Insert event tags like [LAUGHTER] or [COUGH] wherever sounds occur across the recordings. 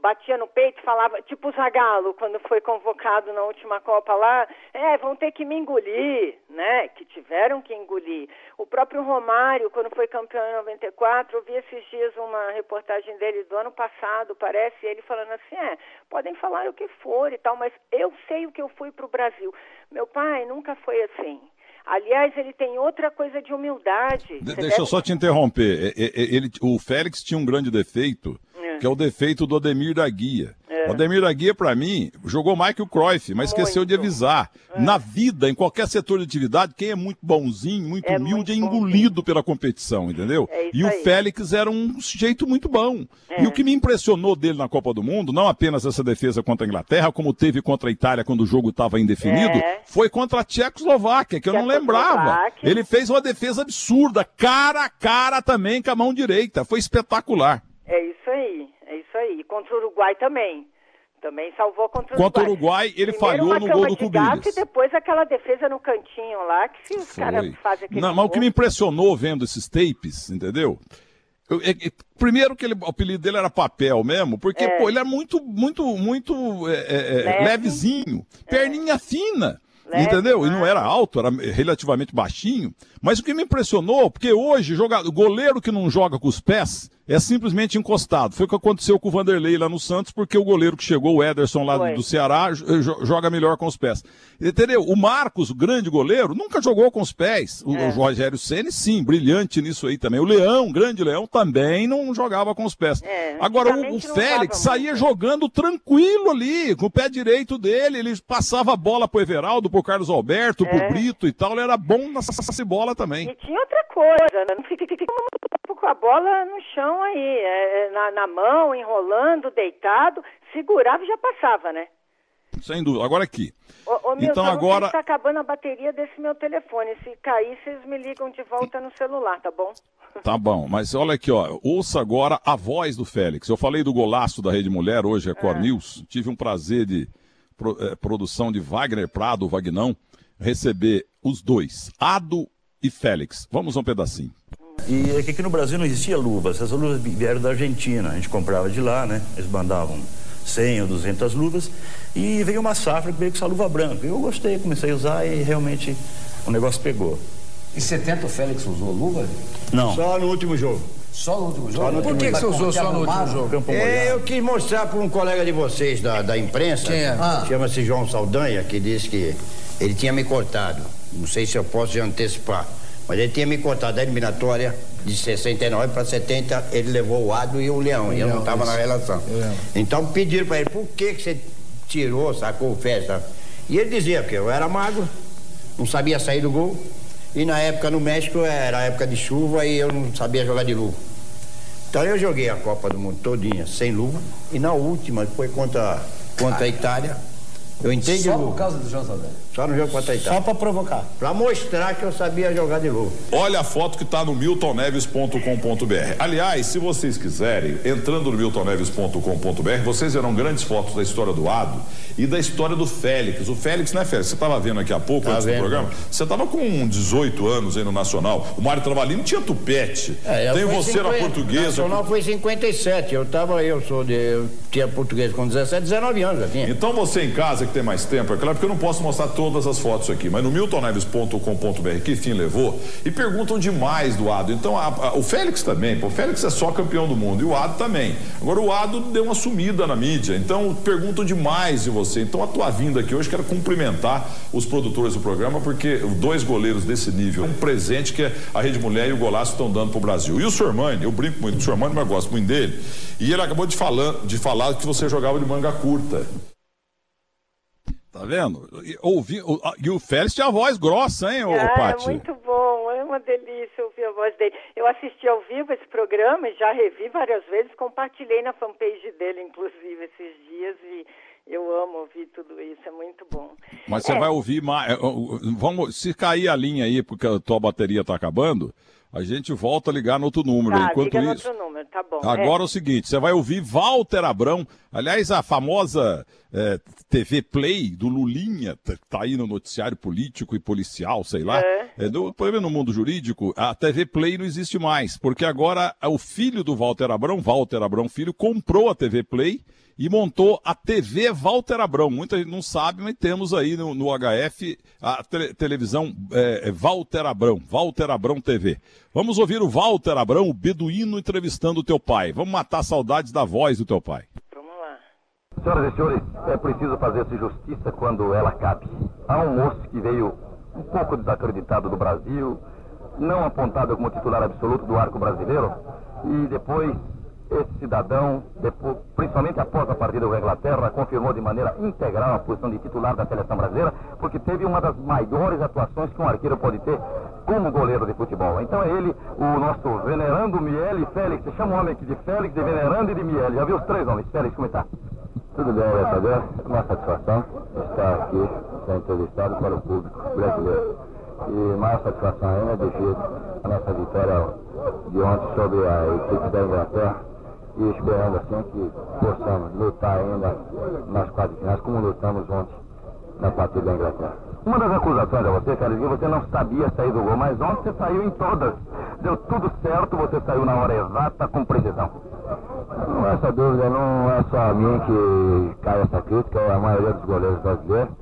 batia no peito, falava, tipo o Zagallo, quando foi convocado na última Copa lá, é, vão ter que me engolir, né? Que tiveram que engolir. O próprio Romário, quando foi campeão em 94, eu vi esses dias uma reportagem dele do ano passado, parece, ele falando assim, é, podem falar o que for e tal, mas eu sei o que eu fui para o Brasil. Meu pai nunca foi assim. Aliás, ele tem outra coisa de humildade. De, deixa deve... eu só te interromper. Ele, o Félix tinha um grande defeito. Que é o defeito do Ademir da Guia. É. O Ademir da Guia, para mim, jogou mais que o Cruyff, mas muito. esqueceu de avisar. É. Na vida, em qualquer setor de atividade, quem é muito bonzinho, muito é humilde, muito é engolido bonzinho. pela competição, entendeu? É e o Félix era um sujeito muito bom. É. E o que me impressionou dele na Copa do Mundo, não apenas essa defesa contra a Inglaterra, como teve contra a Itália quando o jogo estava indefinido, foi contra a Tchecoslováquia, que eu não lembrava. Ele fez uma defesa absurda, cara a cara também com a mão direita. Foi espetacular. É isso aí, é isso aí. Contra o Uruguai também. Também salvou contra o Contra o Uruguai, ele Primeiro falhou no gol do Cubilhas. E depois aquela defesa no cantinho lá, que se os caras fazem aquele Não, mas o que me impressionou vendo esses tapes, entendeu? Eu, é, é, primeiro que ele, o apelido dele era papel mesmo, porque, é. pô, ele é muito, muito, muito é, é, Leve. levezinho, perninha fina. Leve, entendeu? E não era alto, era relativamente baixinho. Mas o que me impressionou, porque hoje, jogador, goleiro que não joga com os pés, é simplesmente encostado. Foi o que aconteceu com o Vanderlei lá no Santos, porque o goleiro que chegou, o Ederson lá Foi. do Ceará, joga melhor com os pés. Entendeu? O Marcos, o grande goleiro, nunca jogou com os pés. O, é. o Rogério Ceni sim, brilhante nisso aí também. O Leão, grande Leão, também não jogava com os pés. É, Agora, o, o Félix saía jogando tranquilo ali, com o pé direito dele, ele passava a bola pro Everaldo, pro Carlos Alberto, é. pro Brito e tal, ele era bom nessa bola também. E tinha outra coisa, né? não fica com a bola no chão aí, é, é, na, na mão, enrolando, deitado, segurava e já passava, né? Sem dúvida. Agora aqui. Ô, ô, então agora está acabando a bateria desse meu telefone. Se cair, vocês me ligam de volta no celular, tá bom? Tá bom, mas olha aqui, ó. Ouça agora a voz do Félix. Eu falei do golaço da Rede Mulher, hoje é Cor é. News. Tive um prazer de pro, é, produção de Wagner Prado, Vagnão, receber os dois, Ado e Félix. Vamos um pedacinho. E é que aqui no Brasil não existia luvas, essas luvas vieram da Argentina, a gente comprava de lá, né? Eles mandavam 100 ou 200 luvas e veio uma safra que veio com essa luva branca. Eu gostei, comecei a usar e realmente o negócio pegou. Em 70 o Félix usou luva? Não. Só no último jogo. Só no último jogo? No Por que, que você usou só no último jogo? É, eu quis mostrar para um colega de vocês da, da imprensa, Quem é? Ah. chama-se João Saldanha, que disse que ele tinha me cortado. Não sei se eu posso já antecipar. Mas ele tinha me contado a eliminatória de 69 para 70, ele levou o Ado e o Leão, e eu não estava na relação. Então pediram para ele, por que, que você tirou, sacou o festa? E ele dizia, porque eu era magro, não sabia sair do gol, e na época no México era época de chuva e eu não sabia jogar de luva. Então eu joguei a Copa do Mundo todinha sem luva, e na última, que foi contra, contra a Itália, eu entendi. Só por causa do João Saldanha? Só no jogo contra a Itália. Só para provocar. Para mostrar que eu sabia jogar de novo. Olha a foto que está no miltonneves.com.br. Aliás, se vocês quiserem, entrando no miltonneves.com.br, vocês verão grandes fotos da história do Ado e da história do Félix. O Félix, né, Félix? Você estava vendo aqui há pouco, tá antes vendo. do programa? Você estava com 18 anos aí no Nacional. O Mário Travalini tinha tupete. É, Tem você 50, na portuguesa. O Nacional foi 57. Eu estava, eu sou de. Eu tinha português com 17, 19 anos já tinha. Então você em casa que tem mais tempo, é claro que eu não posso mostrar todas as fotos aqui, mas no miltonneves.com.br que fim levou e perguntam demais do Ado. Então a, a, o Félix também, pô, o Félix é só campeão do mundo e o Ado também. Agora o Ado deu uma sumida na mídia, então perguntam demais de você. Então a tua vinda aqui hoje quero cumprimentar os produtores do programa porque dois goleiros desse nível, um presente que a Rede Mulher e o Golaço estão dando pro Brasil. E o Sormani, eu brinco muito do Sormani, mas gosto muito dele. E ele acabou de falar, de falar que você jogava de manga curta. Tá vendo? E, ouvi, e o Félix tinha a voz grossa, hein, ô, ah, Paty? É muito bom, é uma delícia ouvir a voz dele. Eu assisti ao vivo esse programa e já revi várias vezes, compartilhei na fanpage dele, inclusive, esses dias, e eu amo ouvir tudo isso, é muito bom. Mas você é. vai ouvir mais. É, vamos, se cair a linha aí, porque a tua bateria tá acabando, a gente volta a ligar no outro número. Tá, Enquanto liga isso, no outro número, tá bom. Agora é. é o seguinte, você vai ouvir Walter Abrão, aliás, a famosa é, TV Play do Lulinha, tá, tá aí no noticiário político e policial, sei lá. É. É, do, no mundo jurídico, a TV Play não existe mais, porque agora o filho do Walter Abrão, Walter Abrão Filho, comprou a TV Play e montou a TV Walter Abrão. Muita gente não sabe, mas temos aí no, no HF a te televisão é, é, Walter Abrão, Walter Abrão TV. Vamos ouvir o Walter Abrão, o beduíno, entrevistando o teu pai. Vamos matar saudades da voz do teu pai. Vamos lá. Senhoras e senhores, é preciso fazer-se justiça quando ela cabe. Há um moço que veio um pouco desacreditado do Brasil, não apontado como titular absoluto do arco brasileiro, e depois esse cidadão, depois, principalmente após a partida a Inglaterra, confirmou de maneira integral a posição de titular da seleção brasileira, porque teve uma das maiores atuações que um arqueiro pode ter como goleiro de futebol. Então é ele, o nosso venerando Miele Félix. Chama o homem aqui de Félix, de venerando e de Miele. Já viu os três nomes? Félix, como está? Tudo bem, vereador. É uma satisfação estar aqui, ser entrevistado para o público brasileiro. E mais satisfação ainda devido à nossa vitória de ontem sobre a equipe da Inglaterra e esperando assim que possamos lutar ainda nas quatro finais, como lutamos ontem na partida da Inglaterra. Uma das acusações a você, Carlos, que você não sabia sair do gol, mas ontem você saiu em todas. Deu tudo certo, você saiu na hora exata, com precisão. Não essa dúvida, não é só a mim que cai essa crítica, é a maioria dos goleiros brasileiros.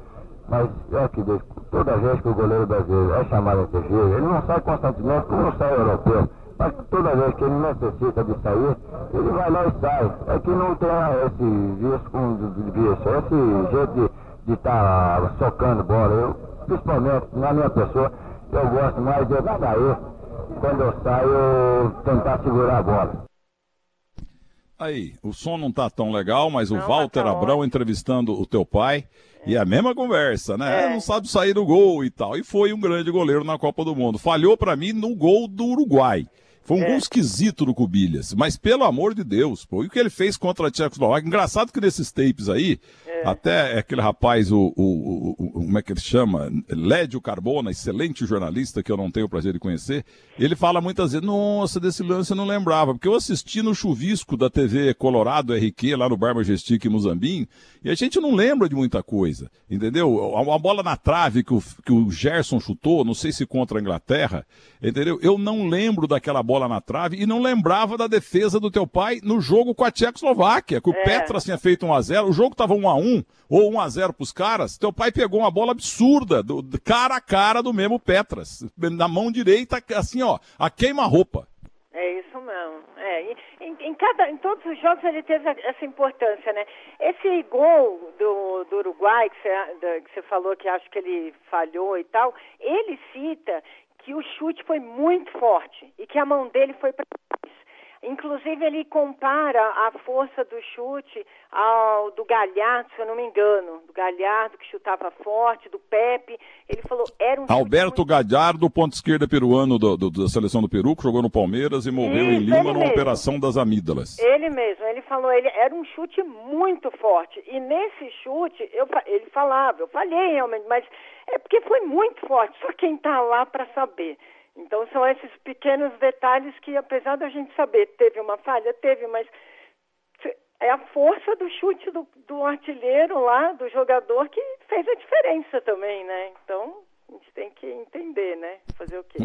Mas é que toda vez que o goleiro brasileiro é chamado a intervir, ele não sai constantemente como não sai europeu. Mas toda vez que ele necessita de sair, ele vai lá e sai. É que não tem esse vício esse jeito de estar tá socando bola. Eu, principalmente na minha pessoa, eu gosto mais de eu sair. Quando eu saio, tentar segurar a bola. Aí, o som não tá tão legal, mas não, o Walter tá Abrão entrevistando o teu pai. É. E a mesma conversa, né? É. Não sabe sair do gol e tal. E foi um grande goleiro na Copa do Mundo. Falhou para mim no gol do Uruguai. Foi um é. gol esquisito do Cubilhas, mas pelo amor de Deus, pô, e o que ele fez contra a Tchecoslováquia? Engraçado que nesses tapes aí, é. até aquele rapaz, o, o, o, como é que ele chama? Lédio Carbona, excelente jornalista que eu não tenho o prazer de conhecer, ele fala muitas vezes, nossa, desse lance eu não lembrava, porque eu assisti no chuvisco da TV Colorado RQ, lá no Bar Majestic em Muzambinho, e a gente não lembra de muita coisa, entendeu? A, bola na trave que o, que o Gerson chutou, não sei se contra a Inglaterra, entendeu? Eu não lembro daquela bola bola na trave e não lembrava da defesa do teu pai no jogo com a Tchecoslováquia, que o é. Petras tinha feito 1x0, o jogo tava 1x1 ou 1x0 pros caras, teu pai pegou uma bola absurda, do, cara a cara do mesmo Petras, na mão direita, assim ó, a queima-roupa. É isso mesmo. É, em, em, cada, em todos os jogos ele teve essa importância, né? Esse gol do, do Uruguai, que você, que você falou que acho que ele falhou e tal, ele cita que o chute foi muito forte e que a mão dele foi para trás. Inclusive, ele compara a força do chute ao do Galhardo, se eu não me engano. Do Galhardo, que chutava forte, do Pepe. Ele falou, era um Alberto muito... Galhardo, ponto esquerda peruano do, do, da seleção do Peru, que jogou no Palmeiras e morreu Isso, em Lima numa mesmo. operação das amígdalas. Ele mesmo, ele falou, ele era um chute muito forte. E nesse chute, eu, ele falava, eu falhei realmente, mas é porque foi muito forte, só quem está lá para saber. Então são esses pequenos detalhes que, apesar da gente saber, teve uma falha, teve, mas é a força do chute do, do artilheiro lá, do jogador, que fez a diferença também, né? Então a gente tem que entender, né? Fazer o quê?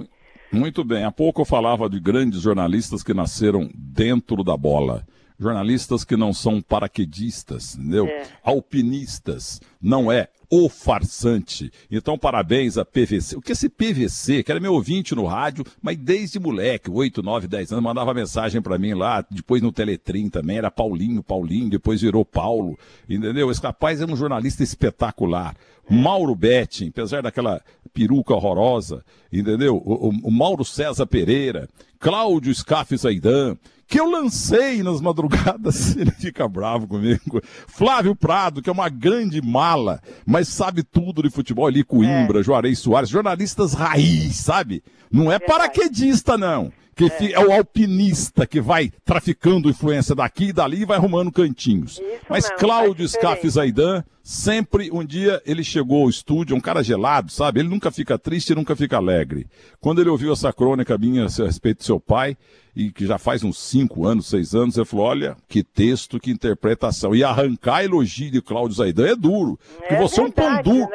Muito bem. Há pouco eu falava de grandes jornalistas que nasceram dentro da bola jornalistas que não são paraquedistas, entendeu? É. Alpinistas, não é o farsante. Então, parabéns a PVC. O que é esse PVC, que era meu ouvinte no rádio, mas desde moleque, 8, 9, 10 anos, mandava mensagem para mim lá, depois no Teletrim também, era Paulinho, Paulinho, depois virou Paulo, entendeu? Esse rapaz é um jornalista espetacular. Mauro Betting, apesar daquela peruca horrorosa, entendeu? O, o, o Mauro César Pereira, Cláudio Scaff Zaidan, que eu lancei nas madrugadas, [LAUGHS] ele fica bravo comigo. Flávio Prado, que é uma grande mala, mas sabe tudo de futebol ali, Coimbra, é. Juarez Soares, jornalistas raiz, sabe? Não é paraquedista, não que é. é. o alpinista que vai traficando influência daqui e dali e vai arrumando cantinhos. Isso Mas Cláudio Scaff Zaidan, sempre um dia ele chegou ao estúdio, um cara gelado, sabe? Ele nunca fica triste e nunca fica alegre. Quando ele ouviu essa crônica minha a respeito do seu pai, e que já faz uns cinco anos, seis anos, ele falou: olha, que texto, que interpretação. E arrancar elogio de Cláudio Zaidan é duro. Porque é você verdade, é um pão duro.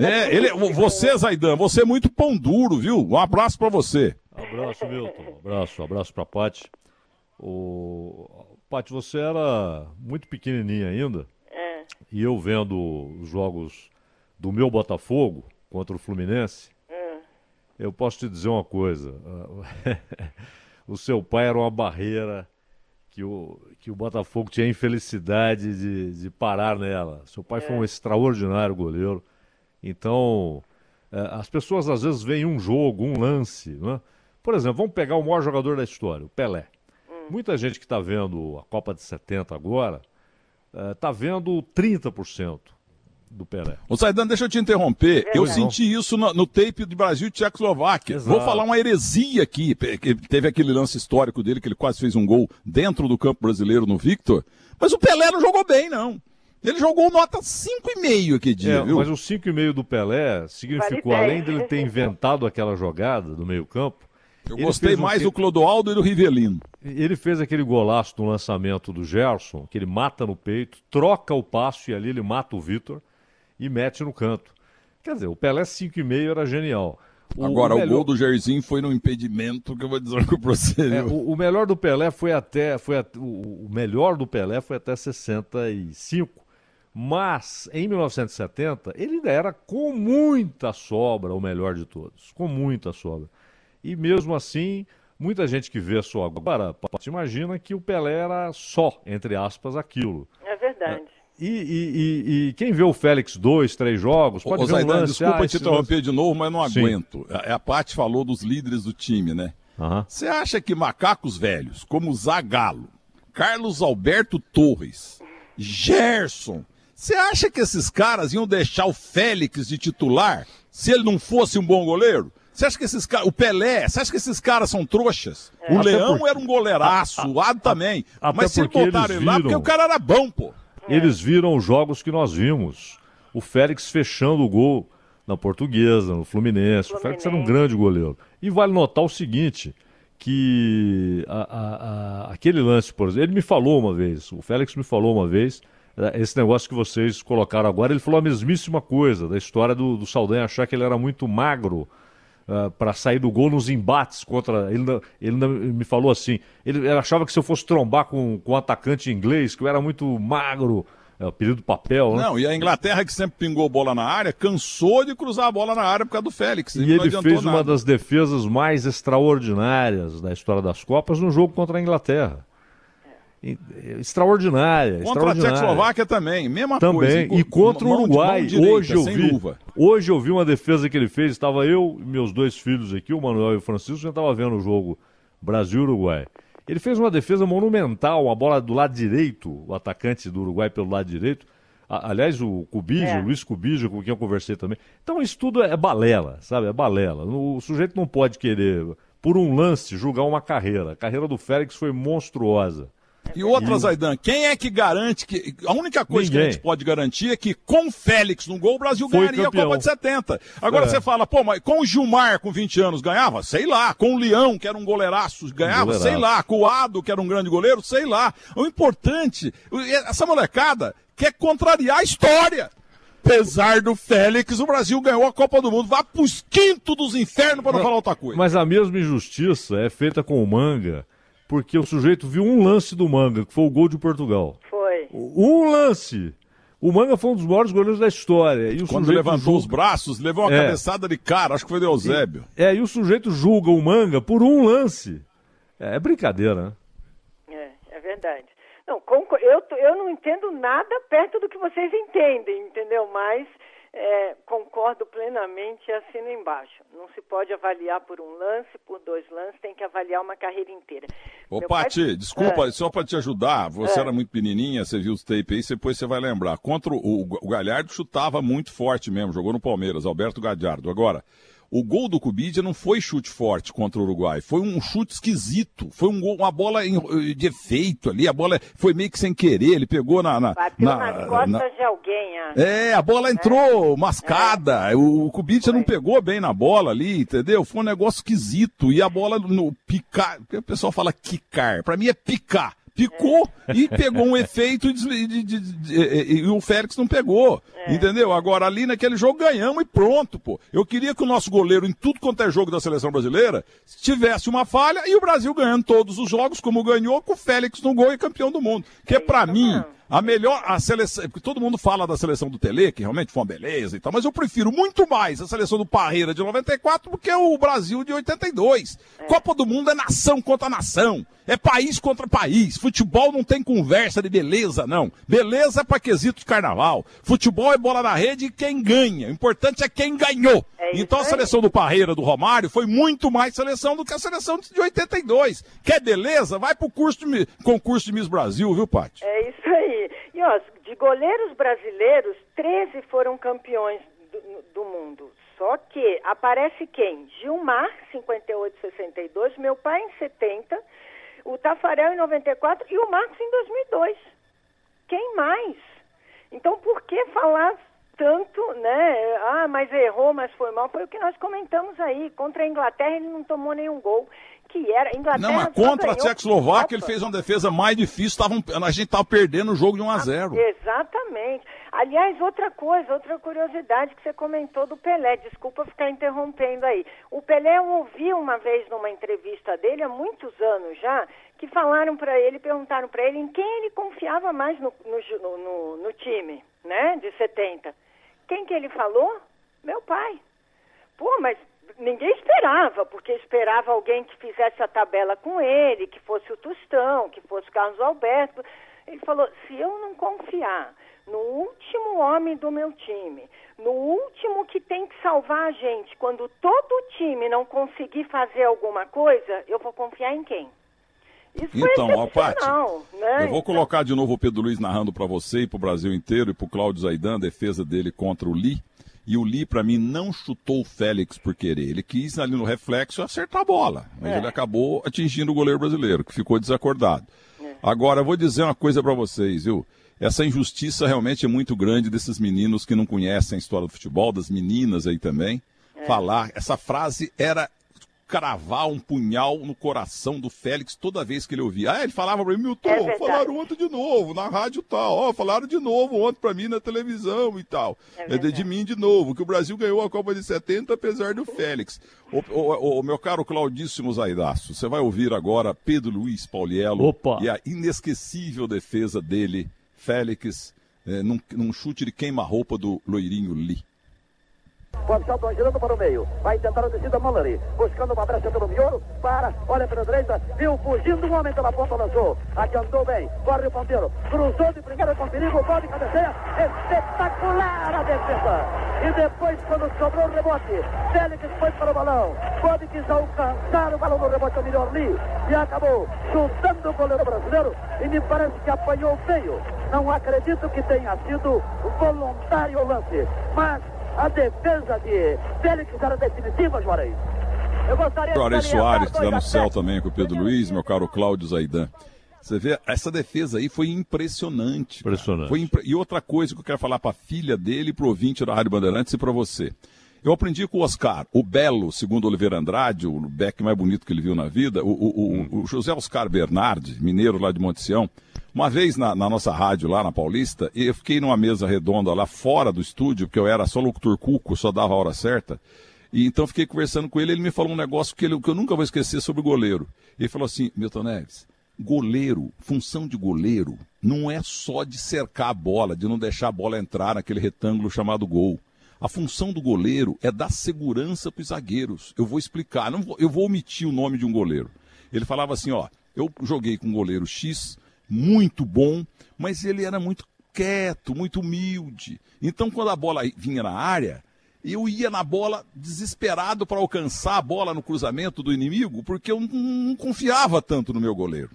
Né? É, ele, você, Zaidan, você é muito pão duro, viu? Um abraço para você. Abraço, Milton. Abraço, abraço pra Paty. O... Paty, você era muito pequenininha ainda. É. E eu vendo os jogos do meu Botafogo contra o Fluminense, é. eu posso te dizer uma coisa. [LAUGHS] o seu pai era uma barreira que o, que o Botafogo tinha a infelicidade de, de parar nela. Seu pai foi um extraordinário goleiro. Então, é, as pessoas às vezes veem um jogo, um lance. Né? Por exemplo, vamos pegar o maior jogador da história, o Pelé. Muita gente que está vendo a Copa de 70 agora está vendo 30% do Pelé. Ô Saidan, deixa eu te interromper. É, eu não. senti isso no, no tape de Brasil e Tchecoslováquia. Exato. Vou falar uma heresia aqui. Teve aquele lance histórico dele que ele quase fez um gol dentro do campo brasileiro no Victor. Mas o Pelé não jogou bem, não. Ele jogou nota 5,5 aquele dia, É, viu? mas o 5,5 do Pelé significou, além dele ter inventado aquela jogada do meio-campo, Eu ele gostei um mais do Clodoaldo e do Rivelino. ele fez aquele golaço no lançamento do Gerson, que ele mata no peito, troca o passo e ali ele mata o Vitor e mete no canto. Quer dizer, o Pelé 5,5 era genial. O- Agora, o, melhor- gol do Jairzinho foi no impedimento que eu vou dizer [LAUGHS] com você. É, o, o melhor do Pelé foi até. Foi o, o melhor do Pelé foi até 65. Mas, em 1970, ele ainda era com muita sobra o melhor de todos. Com muita sobra. E mesmo assim, muita gente que vê só agora, imagina que o Pelé era só, entre aspas, aquilo. É verdade. E, e- e- e quem vê o Félix dois, três jogos, pode Ô, ver um lance. desculpa ah, te interromper de novo, mas não Sim. aguento. A, a Paty falou dos líderes do time, né? lance-. Você acha que macacos velhos, como Zagallo, Carlos Alberto Torres, Gerson, você acha que esses caras iam deixar o Félix de titular se ele não fosse um bom goleiro? Você acha que esses caras. O Pelé, você acha que esses caras são trouxas? O Até Leão porque- era um goleiraço, o Ado também. até Mas se botaram ele lá, porque o cara era bom, pô. Eles viram os jogos que nós vimos. O Félix fechando o gol na Portuguesa, no Fluminense. O Félix era um Fluminense. grande goleiro. E vale notar o seguinte, que a- a- a- aquele lance, por exemplo, ele me falou uma vez, o Félix me falou uma vez, esse negócio que vocês colocaram agora, ele falou a mesmíssima coisa, da história do, do Saldanha achar que ele era muito magro para sair do gol nos embates contra. Ele, ele, me falou assim: ele, ele achava que se eu fosse trombar com, com um atacante inglês, que eu era muito magro, é o período papel, né? Não, e a Inglaterra, que sempre pingou bola na área, cansou de cruzar a bola na área por causa do Félix. E ele fez uma nada. das defesas mais extraordinárias da história das Copas no jogo contra a Inglaterra. É, Extraordinária, Contra a extraordinária. Tchecoslováquia também, mesma Também, coisa. e contra o Uruguai. direita, hoje eu vi. luva. Hoje eu vi uma defesa que ele fez. Estava eu e meus dois filhos aqui, o Manuel e o Francisco, já estava vendo o jogo Brasil e Uruguai. Ele fez uma defesa monumental, uma bola do lado direito, o atacante do Uruguai pelo lado direito. A- aliás, o Cubijo, É. Luiz Cubijo, com quem eu conversei também. Então isso tudo é balela, sabe? É balela. O sujeito não pode querer, por um lance, julgar uma carreira. A carreira do Félix foi monstruosa. E outra, Zaidan, quem é que garante que. A única coisa que Ninguém. a gente pode garantir é que com o Félix no gol, o Brasil Foi ganharia campeão. a Copa de 70. Agora É. você fala, pô, mas com o Gilmar com 20 anos ganhava? Sei lá. Com o Leão, que era um goleiraço, ganhava? goleiraço. Sei lá. Com o Ado, que era um grande goleiro? Sei lá. O importante, essa molecada quer contrariar a história. Apesar do Félix, o Brasil ganhou a Copa do Mundo. Vá pros quintos dos infernos para não falar outra coisa. Mas a mesma injustiça é feita com o Manga, porque o sujeito viu um lance do Manga, que foi o gol de Portugal. Foi. Um lance! O Manga foi um dos maiores goleiros da história. E o Quando sujeito levantou os julga- braços, levou uma É. cabeçada de cara, acho que foi de Eusébio. É, e o sujeito julga o Manga por um lance. É, é brincadeira, né? É, é verdade. Não, concor- eu, eu não entendo nada perto do que vocês entendem, entendeu? Mas é, concordo plenamente e assino embaixo. Não se pode avaliar por um lance, por dois lances, tem que avaliar uma carreira inteira. Ô, Meu pai- Pati, desculpa, É. só pra te ajudar, você É. era muito pequenininha, você viu os tapes aí, depois você vai lembrar. Contra o, o Galhardo chutava muito forte mesmo, jogou no Palmeiras, Alberto Gadiardo. Agora, o gol do Cubidia não foi chute forte contra o Uruguai, foi um chute esquisito, foi um gol, uma bola em- de efeito ali, a bola foi meio que sem querer, ele pegou na... na, Bateu na- nas costas na- de alguém, ah. é, a bola entrou mascada. O, o Kubica não pegou bem na bola ali, entendeu? Foi um negócio esquisito. E a bola no picar. O pessoal fala quicar. Pra mim é picar. Picou e pegou um efeito de, de, de, e o Félix não pegou. É. Entendeu? Agora, ali naquele jogo ganhamos e pronto, pô. Eu queria que o nosso goleiro, em tudo quanto é jogo da seleção brasileira, tivesse uma falha e o Brasil ganhando todos os jogos, como ganhou, com o Félix no gol e campeão do mundo. Que é, para mim. Não a melhor, a seleção, porque todo mundo fala da seleção do Tele, que realmente foi uma beleza e tal, mas eu prefiro muito mais a seleção do Parreira de 94 do que o Brasil de 82. É. Copa do Mundo é nação contra nação. É país contra país. Futebol não tem conversa de beleza, não. Beleza é pra quesito de carnaval. Futebol é bola na rede e quem ganha. O importante é quem ganhou. É então a seleção do Parreira, do Romário, foi muito mais seleção do que a seleção de 82. Quer beleza? Vai pro curso de, concurso de Miss Brasil, viu, Paty? É isso aí. E ó, de goleiros brasileiros, 13 foram campeões do, do mundo. Só que aparece quem? Gilmar, 58, 62, meu pai em 70 o Tafarel em 94 e o Marcos em 2002. Quem mais? Então, por que falar tanto, né? Ah, mas errou, mas foi mal. Foi o que nós comentamos aí. Contra a Inglaterra ele não tomou nenhum gol que era. Inglaterra não, mas contra a Tchecoslováquia ele fez uma defesa mais difícil, tavam, a gente estava perdendo o jogo de 1 a 0 ah, Exatamente. Aliás, outra coisa, outra curiosidade que você comentou do Pelé, desculpa ficar interrompendo aí. O Pelé eu ouvi uma vez numa entrevista dele, há muitos anos já, que falaram para ele, perguntaram para ele em quem ele confiava mais no, no, no, no time, né, de 70. Quem que ele falou? Meu pai. Pô, mas ninguém esperava, porque esperava alguém que fizesse a tabela com ele, que fosse o Tostão, que fosse o Carlos Alberto. Ele falou: se eu não confiar no último homem do meu time, no último que tem que salvar a gente, quando todo o time não conseguir fazer alguma coisa, eu vou confiar em quem? Isso então, ó, Paty, né? eu vou colocar de novo o Pedro Luiz narrando para você e para o Brasil inteiro e para o Cláudio Zaidan, a defesa dele contra o Lee. E o Lee, para mim, não chutou o Félix por querer. Ele quis ali no reflexo acertar a bola. Mas é. ele acabou atingindo o goleiro brasileiro, que ficou desacordado. É. Agora, eu vou dizer uma coisa para vocês, viu? Essa injustiça realmente é muito grande desses meninos que não conhecem a história do futebol, das meninas aí também. É. Falar, essa frase era cravar um punhal no coração do Félix toda vez que ele ouvia. Ah, ele falava pra mim, Milton, é falaram ontem de novo, na rádio tal, ó, falaram de novo ontem pra mim na televisão e tal. É, é de, de, mim de novo, que o Brasil ganhou a Copa de 70 apesar do Félix. O, o, o meu caro Claudíssimo Zaidaço, você vai ouvir agora Pedro Luiz Pauliello Opa. e a inesquecível defesa dele, Félix, é, num, num chute de queima-roupa do loirinho Lee. O Shelton girando para o meio. Vai tentar a descida Mallory. Buscando uma brecha pelo miolo. Para. Olha pela direita. Viu fugindo um homem pela ponta. Lançou. Adiantou bem. Corre o ponteiro. Cruzou de primeira com perigo. Pode cabeceia. Espetacular a defesa. E depois, quando sobrou o rebote, Félix foi para o balão. Pode quis alcançar o balão no rebote. Melhor ali. E acabou chutando o goleiro brasileiro. E me parece que apanhou feio. Não acredito que tenha sido voluntário o lance. Mas a defesa de Félix era definitiva, Juarez. Eu gostaria Juarez de Soares, que está no céu também com o Pedro Luiz, meu caro Cláudio Zaidan. Você vê, essa defesa aí foi impressionante. Impressionante. Foi impre... E outra coisa que eu quero falar para a filha dele, para o ouvinte da Rádio Bandeirantes e para você. Eu aprendi com o Oscar, o Belo, segundo Oliveira Andrade, o Beck mais bonito que ele viu na vida, o, o, o, o José Oscar Bernardi, mineiro lá de Monte Sião, uma vez na, na, nossa rádio lá na Paulista, eu fiquei numa mesa redonda lá fora do estúdio, porque eu era só locutor cuco, só dava a hora certa. E então fiquei conversando com ele, ele me falou um negócio que, ele, que eu nunca vou esquecer sobre o goleiro. Ele falou assim, Milton Neves, goleiro, função de goleiro, não é só de cercar a bola, de não deixar a bola entrar naquele retângulo chamado gol. A função do goleiro é dar segurança para os zagueiros. Eu vou explicar, vou, eu vou omitir o nome de um goleiro. Ele falava assim, ó, eu joguei com goleiro X, muito bom, mas ele era muito quieto, muito humilde. Então, quando a bola vinha na área, eu ia na bola desesperado para alcançar a bola no cruzamento do inimigo, porque eu não, confiava tanto no meu goleiro.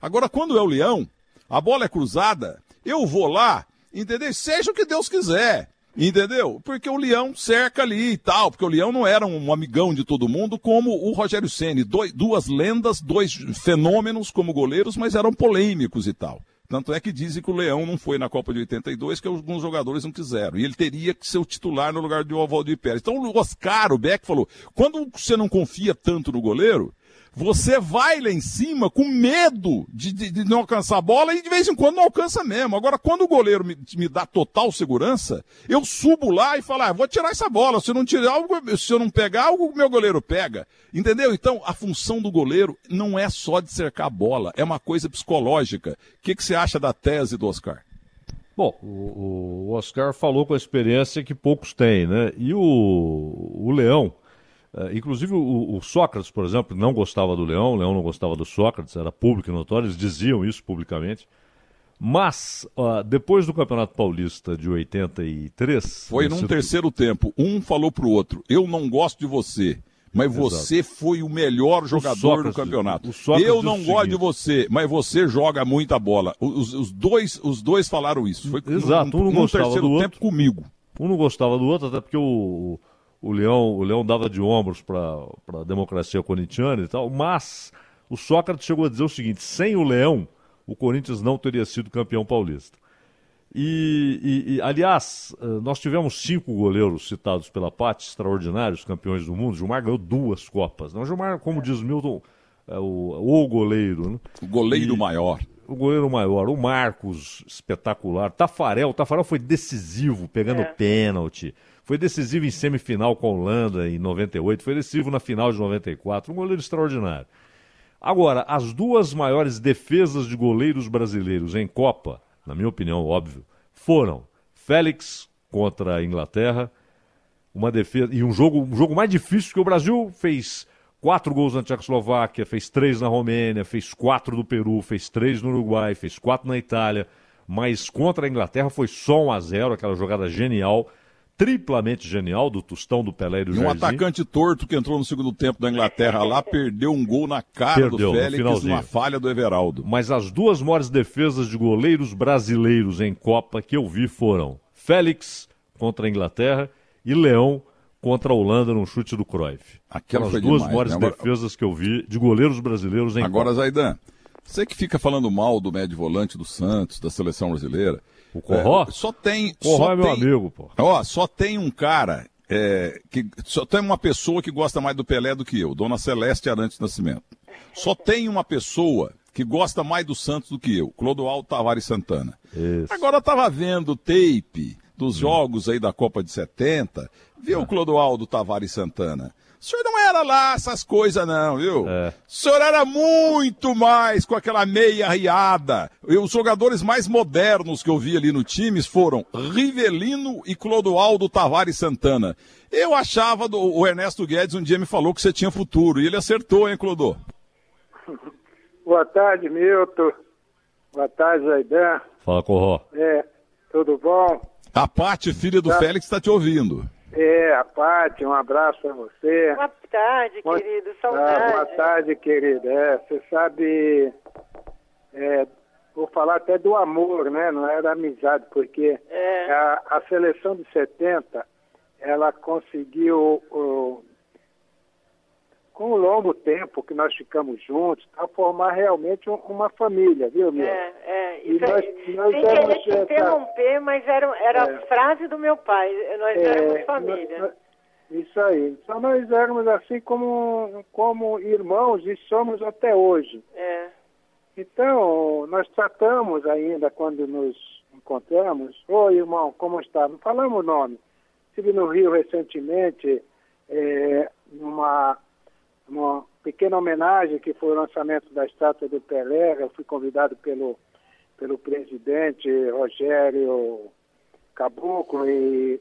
Agora, quando é o leão, a bola é cruzada, eu vou lá, entendeu? Seja o que Deus quiser. Entendeu? Porque o Leão cerca ali e tal, porque o Leão não era um amigão de todo mundo como o Rogério Ceni, duas lendas, dois fenômenos como goleiros, mas eram polêmicos e tal. Tanto é que dizem que o Leão não foi na Copa de 82, que alguns jogadores não quiseram. E ele teria que ser o titular no lugar de Ovaldo Pérez. Então o Oscar, o Beck, falou: quando você não confia tanto no goleiro, você vai lá em cima com medo de, de, de, não alcançar a bola e de vez em quando não alcança mesmo. Agora, quando o goleiro me, me dá total segurança, eu subo lá e falo, ah, vou tirar essa bola. Se eu não tirar algo, se eu não pegar algo, o meu goleiro pega. Entendeu? Então, a função do goleiro não é só de cercar a bola, é uma coisa psicológica. O que, que você acha da tese do Oscar? Bom, o, o Oscar falou com a experiência que poucos têm, né? E o, o Leão Uh, inclusive o, o, Sócrates, por exemplo, não gostava do Leão, o Leão não gostava do Sócrates, era público e notório, eles diziam isso publicamente. Mas, uh, depois do Campeonato Paulista de 83. Foi num terceiro tempo. Um falou pro outro: Eu não gosto de você, mas Exato. você foi o melhor jogador Sócrates, do campeonato. Eu não gosto seguinte. de você, mas você joga muita bola. Os, os, dois, os dois falaram isso. Foi Exato, um não gostava do outro. comigo. Um não gostava do outro, até porque o, o Leão, o Leão dava de ombros para a democracia corintiana e tal, mas o Sócrates chegou a dizer o seguinte: sem o Leão, o Corinthians não teria sido campeão paulista. E, e, e, aliás, eh, nós tivemos cinco goleiros citados pela PAT, extraordinários campeões do mundo. Gilmar ganhou duas Copas. Não, Gilmar, como diz Milton, é o, o goleiro. Né? O goleiro e, maior. O goleiro maior. O Marcos, espetacular. Tafarel, Tafarel foi decisivo, pegando é. pênalti. Foi decisivo em semifinal com a Holanda em 98, foi decisivo na final de 94, um goleiro extraordinário. Agora, as duas maiores defesas de goleiros brasileiros em Copa, na minha opinião, óbvio, foram Félix contra a Inglaterra, uma defesa e um jogo, um jogo mais difícil que o Brasil fez quatro gols na Tchecoslováquia, fez três na Romênia, fez quatro no Peru, fez três no Uruguai, fez quatro na Itália, mas contra a Inglaterra foi só um a zero, aquela jogada genial triplamente genial do Tostão, do Pelé e do e um atacante torto que entrou no segundo tempo da Inglaterra lá, perdeu um gol na cara perdeu, do Félix numa falha do Everaldo. Mas as duas maiores defesas de goleiros brasileiros em Copa que eu vi foram Félix contra a Inglaterra e Leão contra a Holanda num chute do Cruyff. Aquelas duas demais, maiores né? defesas que eu vi de goleiros brasileiros em Agora, Copa. Zaidan, você que fica falando mal do médio volante do Santos, da seleção brasileira, o Corró? É, só tem. Corró só é meu tem, amigo, pô. Ó, só tem um cara. É, que só tem uma pessoa que gosta mais do Pelé do que eu, Dona Celeste Arantes Nascimento. Só tem uma pessoa que gosta mais do Santos do que eu, Clodoaldo Tavares Santana. Isso. Agora eu tava vendo o tape dos jogos aí da Copa de 70, viu o. Clodoaldo Tavares Santana. O senhor não era lá essas coisas, não, viu? É. O senhor era muito mais com aquela meia riada. E os jogadores mais modernos que eu vi ali no times foram Rivelino e Clodoaldo Tavares Santana. Eu achava, do, o Ernesto Guedes um dia me falou que você tinha futuro. E ele acertou, hein, Clodô? [LAUGHS] Boa tarde, Milton. Boa tarde, Zaidan. Fala, Corró. É, tudo bom? A Paty, filha do tá. Félix, está te ouvindo. É, a Paty, um abraço para você. Boa tarde, boa... querido, saudade. Ah, boa tarde, querida. É, você sabe, é, vou falar até do amor, né? Não da amizade, porque é. a, a, seleção de 70, ela conseguiu o, com o longo tempo que nós ficamos juntos, a formar realmente uma família, viu, meu? É, é. E nós, nós sem querer te interromper, mas era, era é. a frase do meu pai, nós é, éramos família. Nós, isso aí. Então nós éramos assim como, como irmãos e somos até hoje. É. Então, nós tratamos ainda quando nos encontramos, oi irmão, como está? Não falamos o nome. Estive no Rio recentemente, é, numa uma pequena homenagem que foi o lançamento da estátua do Pelé. Eu fui convidado pelo, pelo presidente Rogério Caboclo e,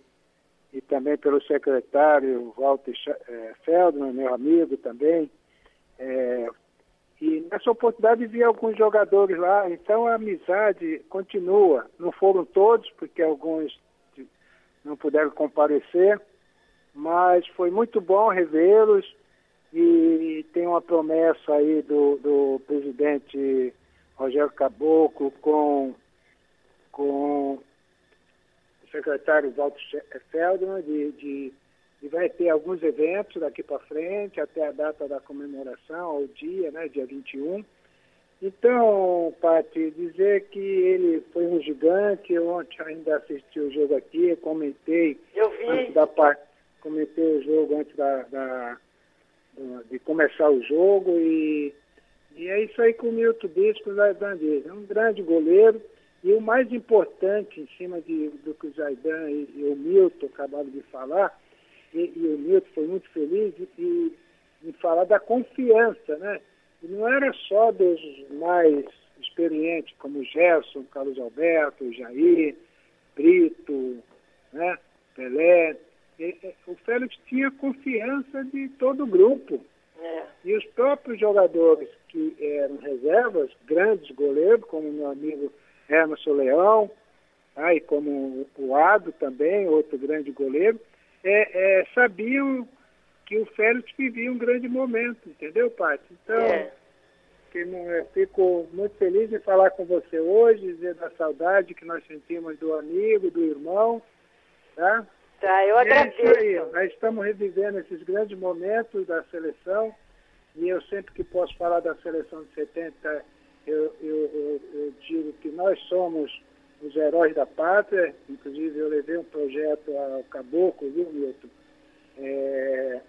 e também pelo secretário Walter é, Feldman, meu amigo também. É, e nessa oportunidade vi alguns jogadores lá, então a amizade continua. Não foram todos, porque alguns não puderam comparecer, mas foi muito bom revê-los e tem uma promessa aí do, do presidente Rogério Caboclo com, com o secretário Walter Feldman de, de, de vai ter alguns eventos daqui para frente, até a data da comemoração, o dia, né, dia 21. Então, Pati, dizer que ele foi um gigante, ontem ainda assisti o jogo aqui, comentei Eu vi. antes da parte, comentei o jogo antes da, da de começar o jogo e, e é isso aí que o Milton Bispo Zaidan diz. É um grande goleiro e o mais importante em cima de, do que o Zaidan e, e, o Milton acabaram de falar, e, e o Milton foi muito feliz em, em falar da confiança, né? E não era só dos mais experientes, como Gerson, Carlos Alberto, Jair, Brito, né? Pelé, o Félix tinha confiança de todo o grupo. É. E os próprios jogadores que eram reservas, grandes goleiros, como meu amigo Emerson Leão, ah, e como o Ado também, outro grande goleiro, é, é, sabiam que o Félix vivia um grande momento, entendeu, Paty? Então, é. é. fico muito feliz de falar com você hoje, dizer da saudade que nós sentimos do amigo, do irmão, tá? Tá, eu agradeço. É aí, nós estamos revivendo esses grandes momentos da seleção e eu sempre que posso falar da seleção de 70, eu, eu, eu, eu digo que nós somos os heróis da pátria, inclusive eu levei um projeto ao Caboclo, viu, Milton? É,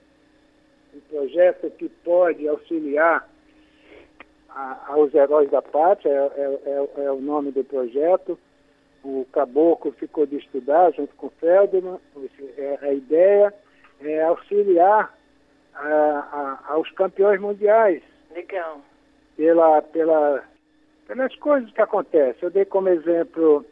um projeto que pode auxiliar a, aos heróis da pátria, é, é, é, o nome do projeto, o Caboclo ficou de estudar junto com o Feldman. É, a ideia é auxiliar a, a, aos campeões mundiais. Legal. Pela, pela, pelas coisas que acontecem. Eu dei como exemplo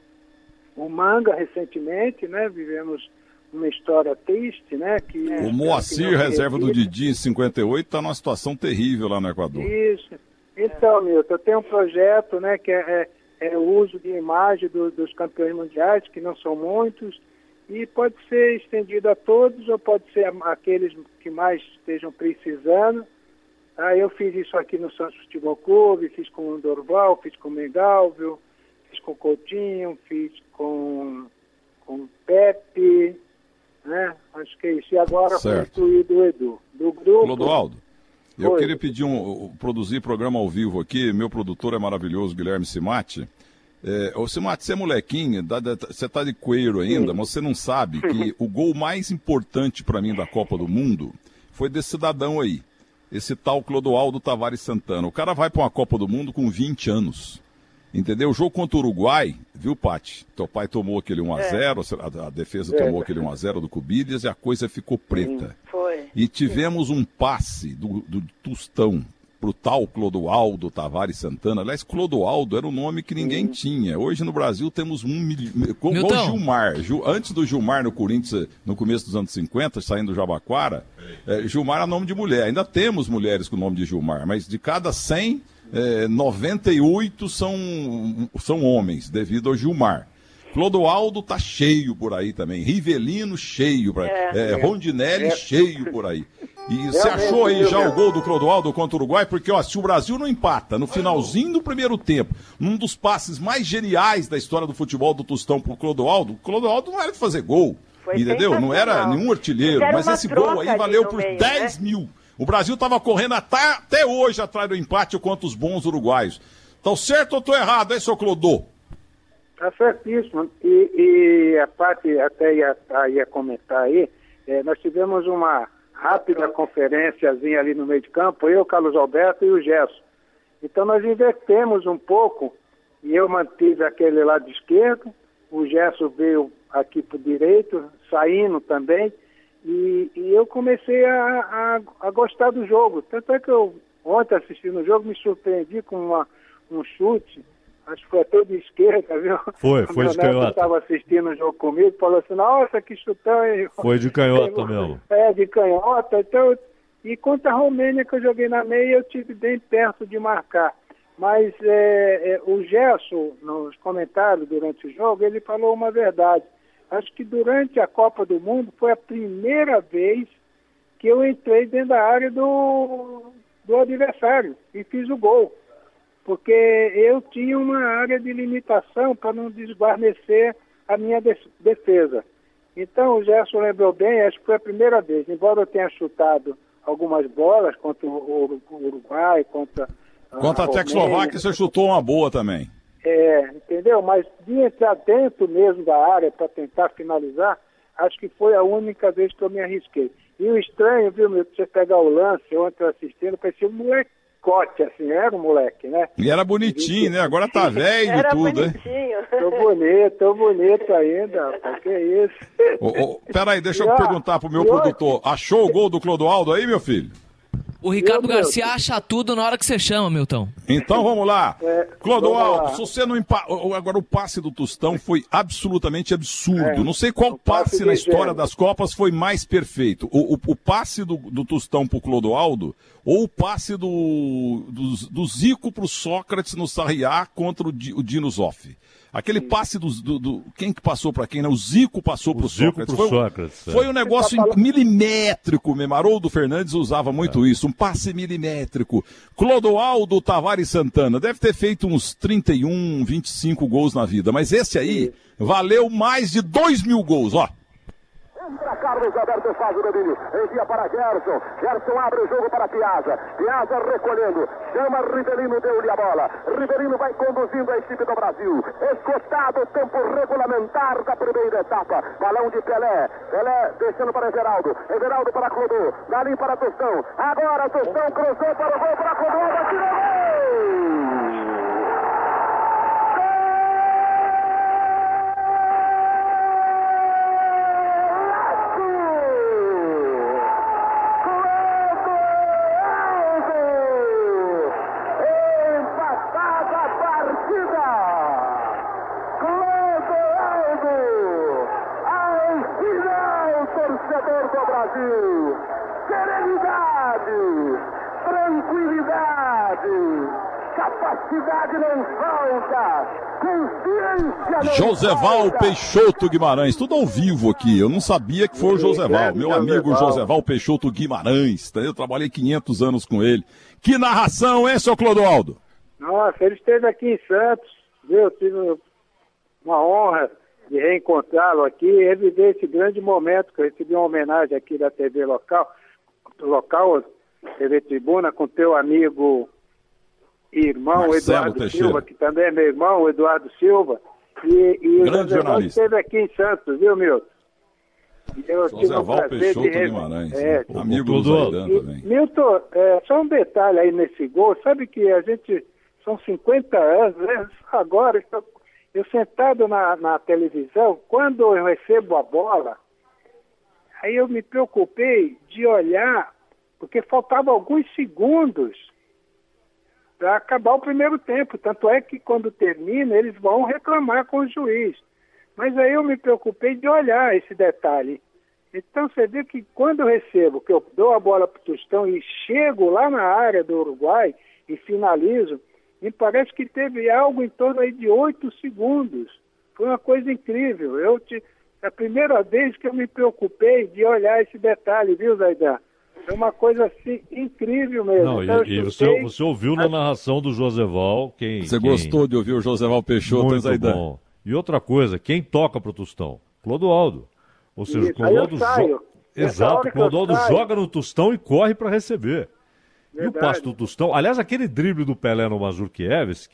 o manga recentemente, né? Vivemos uma história triste, né? Que, o Moacir, que reserva do Didi em 58, está numa situação terrível lá no Equador. Isso. Então, Milton, eu tenho um projeto, né, que é, é é, o uso de imagem do, dos campeões mundiais, que não são muitos, e pode ser estendido a todos ou pode ser aqueles que mais estejam precisando. Ah, eu fiz isso aqui no Santos Futebol Clube, fiz com o Dorval, fiz com o Megalvio, fiz com o Coutinho, fiz com, com o Pepe, né? Acho que é isso. E agora certo. foi do Edu, do grupo. Clodoaldo. Eu Oi. queria pedir um, produzir programa ao vivo aqui. Meu produtor é maravilhoso, Guilherme Simati. É, ô Simati, você é molequinho, você tá de coelho ainda, Sim. mas você não sabe que [LAUGHS] o gol mais importante para mim da Copa do Mundo foi desse cidadão aí, esse tal Clodoaldo Tavares Santana. O cara vai para uma Copa do Mundo com 20 anos. Entendeu? O jogo contra o Uruguai, viu, Pati? Teu pai tomou aquele 1x0, é. a, a, defesa é. tomou aquele 1x0 do Cubides e a coisa ficou preta. Sim. E tivemos um passe do, do Tostão pro tal Clodoaldo Tavares Santana. Aliás, Clodoaldo era um nome que ninguém tinha. Hoje no Brasil temos um milhão. Como o Gilmar. Gil, antes do Gilmar no Corinthians, no começo dos anos 50, saindo do Jabaquara, é, Gilmar é nome de mulher. Ainda temos mulheres com o nome de Gilmar, mas de cada 100 é, 98 são, são homens, devido ao Gilmar. Clodoaldo tá cheio por aí também. Rivelino cheio. Pra... É, é, é. Rondinelli é. cheio por aí. E você achou aí já o gol do Clodoaldo contra o Uruguai? Porque ó, se o Brasil não empata no finalzinho do primeiro tempo, num dos passes mais geniais da história do futebol do Tostão pro Clodoaldo, o Clodoaldo não era de fazer gol. Foi entendeu? Não era nenhum artilheiro. Mas esse gol aí valeu por meio, 10 né? mil. O Brasil estava correndo até, até hoje atrás do empate contra os bons uruguaios. Estão certo ou estou errado, hein, seu Clodô? Está certíssimo. E, e, a parte até ia, ia comentar aí, é, nós tivemos uma rápida conferênciazinha ali no meio de campo, eu, Carlos Alberto e o Gerson. Então nós invertemos um pouco e eu mantive aquele lado esquerdo, o Gerson veio aqui para o direito, saindo também, e, e eu comecei a, a, a, gostar do jogo. Tanto é que eu, ontem assistindo o jogo, me surpreendi com uma, um chute, acho que foi até de esquerda, viu? Foi, [LAUGHS] foi de canhota. estava assistindo o jogo comigo, falou assim, nossa, que chutão. Foi de canhota mesmo. É, de canhota. Então, e contra a Romênia, que eu joguei na meia, eu tive bem perto de marcar. Mas é, é, o Gerson, nos comentários durante o jogo, ele falou uma verdade. Acho que durante a Copa do Mundo foi a primeira vez que eu entrei dentro da área do, do adversário e fiz o gol. Porque eu tinha uma área de limitação para não desguarnecer a minha defesa. Então o Gerson lembrou bem, acho que foi a primeira vez, embora eu tenha chutado algumas bolas contra o Uruguai, contra. Contra a, a Tchecoslováquia, você chutou uma boa também. É, entendeu? Mas de entrar dentro mesmo da área para tentar finalizar, acho que foi a única vez que eu me arrisquei. E o estranho, viu, meu, você pegar o lance, ontem assistindo, parecia um molecote, assim, era um moleque, né? E era bonitinho, né? Agora tá velho e tudo, né? Tô bonito, tô bonito ainda, rapaz, que isso. Ô, ô, peraí, deixa eu perguntar pro meu produtor. Achou o gol do Clodoaldo aí, meu filho? O Ricardo Garcia acha tudo na hora que você chama, Milton. Então vamos lá. É, Clodoaldo, se você não empa... Agora o passe do Tostão foi absolutamente absurdo. É, não sei qual passe, passe na história das Copas foi mais perfeito. O, o, o passe do, do Tostão pro Clodoaldo ou o passe do, do, do Zico pro Sócrates no Sarriá contra o, o Dino Zoff. Aquele passe do, do, do, Quem que passou para quem, né? O Zico passou para o Sócrates. Pro foi, Sócrates é. foi um negócio tá milimétrico mesmo. Haroldo Fernandes usava muito é. isso, um passe milimétrico. Clodoaldo Tavares Santana deve ter feito uns 31, 25 gols na vida, mas esse aí valeu mais de 2 mil gols, ó. Carlos Alberto faz o domínio. Envia para Gerson. Gerson abre o jogo para Piazza. Piazza recolhendo. Chama Rivelino, deu-lhe a bola. Rivelino vai conduzindo a equipe do Brasil. Escotado o tempo regulamentar da primeira etapa. Balão de Pelé. Pelé deixando para Everaldo. Everaldo para Clodô. Dali para Tostão. Agora Tostão cruzou para o gol para Clodô. Bateu gol! Joseval. Peixoto Guimarães, tudo ao vivo aqui. Eu não sabia que foi o Joseval, meu amigo Joseval Peixoto Guimarães. Tá? Eu trabalhei 500 anos com ele. Que narração, hein, seu Clodoaldo? Nossa, ele esteve aqui em Santos, viu? Eu tive uma honra de reencontrá-lo aqui e viver esse grande momento que eu recebi uma homenagem aqui da TV local, local TV Tribuna, com teu amigo e irmão Marcelo Eduardo Teixeira. Silva, que também é meu irmão, o Eduardo Silva. E, e o José esteve aqui em Santos, viu, Milton? Eu José Val Peixoto de Guimarães, é, né? amigo do Zaidan também. Milton, é, só um detalhe aí nesse gol, sabe que a gente, são 50 anos, né? agora, estou eu sentado na, na televisão, quando eu recebo a bola, aí eu me preocupei de olhar, porque faltavam alguns segundos para acabar o primeiro tempo. Tanto é que quando termina, eles vão reclamar com o juiz. Mas aí eu me preocupei de olhar esse detalhe. Então você vê que quando eu recebo, que eu dou a bola para o Tostão e chego lá na área do Uruguai e finalizo, me parece que teve algo em torno aí de oito segundos. Foi uma coisa incrível. Eu te, é a primeira vez que eu me preocupei de olhar esse detalhe, viu, Zaidan? É uma coisa assim incrível mesmo. Não, então, e, e você, você, ouviu na narração do Joseval quem. Você quem... gostou de ouvir o Joseval Peixoto, Muito? Bom. E outra coisa, quem toca pro Tostão? Clodoaldo. Ou seja, Isso, Clodoaldo joga. Exato, Clodoaldo joga no Tostão e corre para receber. Verdade. E o passe do Tostão, aliás, aquele drible do Pelé no Mazurkiewicz,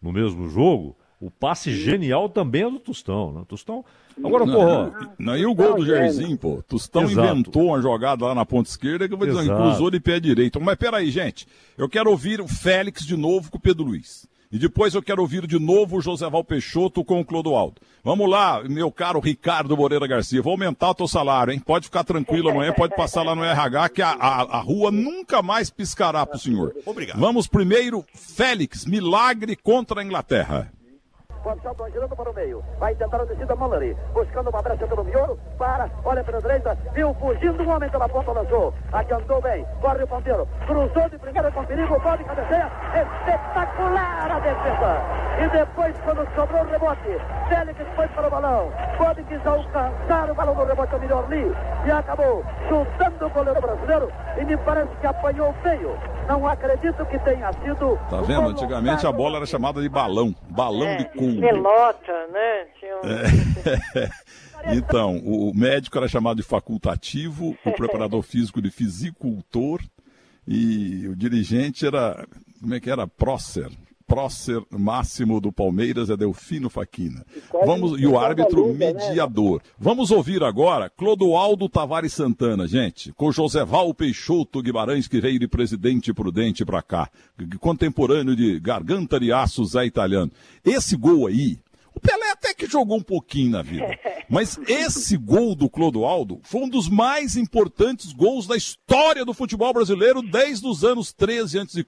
no mesmo jogo, o passe Sim. genial também é do Tostão, né? Tostão. Agora, porra. Não, e o gol do Jairzinho, pô? Tostão Exato. inventou uma jogada lá na ponta esquerda que eu vou dizer, cruzou de pé direito. Mas peraí, gente. Eu quero ouvir o Félix de novo com o Pedro Luiz. E depois eu quero ouvir de novo o Joséval Peixoto com o Clodoaldo. Vamos lá, meu caro Ricardo Moreira Garcia. Vou aumentar o teu salário, hein? Pode ficar tranquilo amanhã, pode passar lá no RH, que a, a, a rua nunca mais piscará pro senhor. Obrigado. Vamos primeiro, Félix, milagre contra a Inglaterra. Gonçalves girando para o meio. Vai tentar a descida Mallory. Buscando uma brecha pelo miolo. Para. Olha pela direita. Viu fugindo um homem pela ponta. Lançou. Adiantou bem. Corre o ponteiro. Cruzou de primeira com perigo. Pode cabeceia. Espetacular a defesa. E depois, quando sobrou o rebote, Félix foi para o balão. Pode quis alcançar o balão do rebote. O melhor ali. E acabou chutando o goleiro brasileiro. E me parece que apanhou feio. Não acredito que tenha sido. Tá vendo? Antigamente a bola era chamada de balão. Balão é, de cumbo. Pelota, né? Um... É. [LAUGHS] então, o médico era chamado de facultativo, o preparador [LAUGHS] físico de fisicultor e o dirigente era. Como é que era? Prócer. Prócer máximo do Palmeiras é Delfino Faquina. Vamos, e o árbitro luta, né? mediador. Vamos ouvir agora Clodoaldo Tavares Santana, gente, com Joseval Peixoto Guimarães, que veio de Presidente Prudente pra cá, contemporâneo de Garganta de Aço Zé Italiano. Esse gol aí, o Pelé até que jogou um pouquinho na vida. [LAUGHS] Mas esse gol do Clodoaldo foi um dos mais importantes gols da história do futebol brasileiro desde os anos 13 a.C.